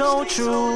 so true.